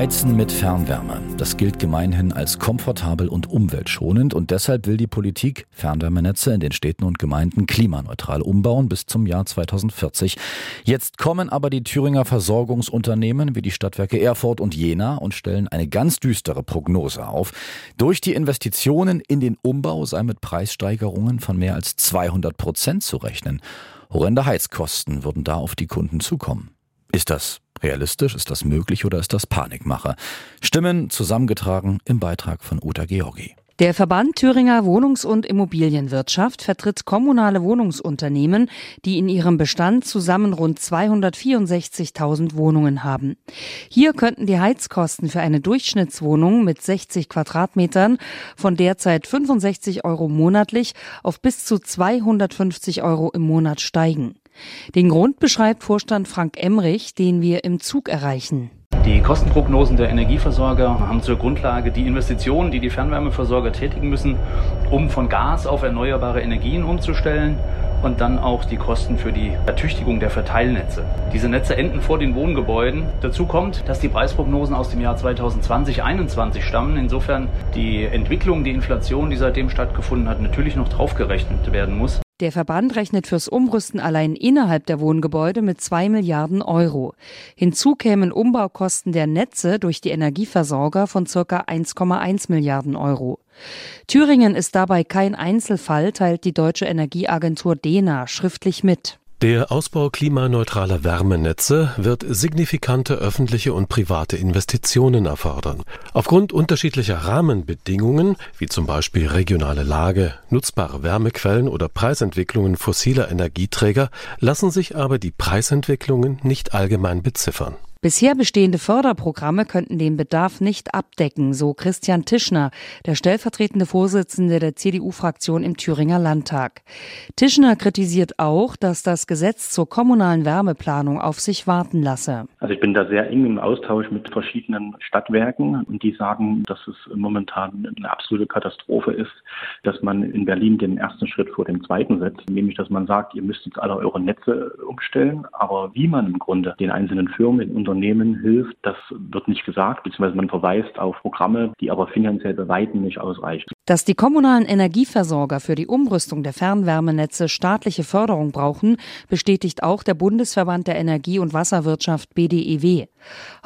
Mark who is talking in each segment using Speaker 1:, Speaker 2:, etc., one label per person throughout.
Speaker 1: Heizen mit Fernwärme. Das gilt gemeinhin als komfortabel und umweltschonend und deshalb will die Politik Fernwärmenetze in den Städten und Gemeinden klimaneutral umbauen bis zum Jahr 2040. Jetzt kommen aber die Thüringer Versorgungsunternehmen wie die Stadtwerke Erfurt und Jena und stellen eine ganz düstere Prognose auf. Durch die Investitionen in den Umbau sei mit Preissteigerungen von mehr als 200 Prozent zu rechnen. Horrende Heizkosten würden da auf die Kunden zukommen. Ist das realistisch? Ist das möglich oder ist das Panikmache? Stimmen zusammengetragen im Beitrag von Uta Georgi.
Speaker 2: Der Verband Thüringer Wohnungs- und Immobilienwirtschaft vertritt kommunale Wohnungsunternehmen, die in ihrem Bestand zusammen rund 264.000 Wohnungen haben. Hier könnten die Heizkosten für eine Durchschnittswohnung mit 60 Quadratmetern von derzeit 65 Euro monatlich auf bis zu 250 Euro im Monat steigen. Den Grund beschreibt Vorstand Frank Emrich, den wir im Zug erreichen.
Speaker 3: Die Kostenprognosen der Energieversorger haben zur Grundlage die Investitionen, die die Fernwärmeversorger tätigen müssen, um von Gas auf erneuerbare Energien umzustellen und dann auch die Kosten für die Ertüchtigung der Verteilnetze. Diese Netze enden vor den Wohngebäuden. Dazu kommt, dass die Preisprognosen aus dem Jahr 2020-21 stammen. Insofern die Entwicklung, die Inflation, die seitdem stattgefunden hat, natürlich noch draufgerechnet werden muss.
Speaker 2: Der Verband rechnet fürs Umrüsten allein innerhalb der Wohngebäude mit zwei Milliarden Euro. Hinzu kämen Umbaukosten der Netze durch die Energieversorger von circa 1,1 Milliarden Euro. Thüringen ist dabei kein Einzelfall, teilt die deutsche Energieagentur DENA schriftlich mit.
Speaker 4: Der Ausbau klimaneutraler Wärmenetze wird signifikante öffentliche und private Investitionen erfordern. Aufgrund unterschiedlicher Rahmenbedingungen, wie zum Beispiel regionale Lage, nutzbare Wärmequellen oder Preisentwicklungen fossiler Energieträger, lassen sich aber die Preisentwicklungen nicht allgemein beziffern.
Speaker 2: Bisher bestehende Förderprogramme könnten den Bedarf nicht abdecken, so Christian Tischner, der stellvertretende Vorsitzende der CDU-Fraktion im Thüringer Landtag. Tischner kritisiert auch, dass das Gesetz zur kommunalen Wärmeplanung auf sich warten lasse.
Speaker 5: Also ich bin da sehr eng im Austausch mit verschiedenen Stadtwerken und die sagen, dass es momentan eine absolute Katastrophe ist, dass man in Berlin den ersten Schritt vor dem zweiten setzt, nämlich dass man sagt, ihr müsst jetzt alle eure Netze umstellen, aber wie man im Grunde den einzelnen Firmen in Unternehmen hilft, das wird nicht gesagt, beziehungsweise man verweist auf Programme, die aber finanziell bei weitem nicht ausreichen.
Speaker 2: Dass die kommunalen Energieversorger für die Umrüstung der Fernwärmenetze staatliche Förderung brauchen, bestätigt auch der Bundesverband der Energie- und Wasserwirtschaft BDEW.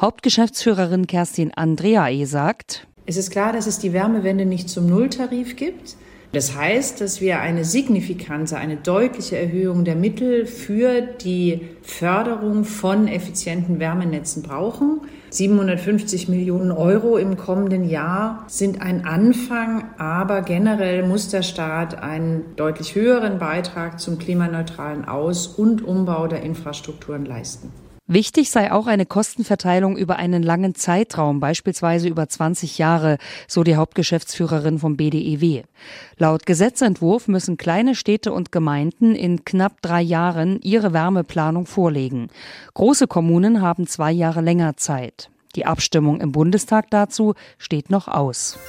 Speaker 2: Hauptgeschäftsführerin Kerstin Andreae sagt,
Speaker 6: es ist klar, dass es die Wärmewende nicht zum Nulltarif gibt. Das heißt, dass wir eine signifikante, eine deutliche Erhöhung der Mittel für die Förderung von effizienten Wärmenetzen brauchen. 750 Millionen Euro im kommenden Jahr sind ein Anfang, aber generell muss der Staat einen deutlich höheren Beitrag zum klimaneutralen Aus- und Umbau der Infrastrukturen leisten.
Speaker 2: Wichtig sei auch eine Kostenverteilung über einen langen Zeitraum, beispielsweise über 20 Jahre, so die Hauptgeschäftsführerin vom BDEW. Laut Gesetzentwurf müssen kleine Städte und Gemeinden in knapp drei Jahren ihre Wärmeplanung vorlegen. Große Kommunen haben zwei Jahre länger Zeit. Die Abstimmung im Bundestag dazu steht noch aus.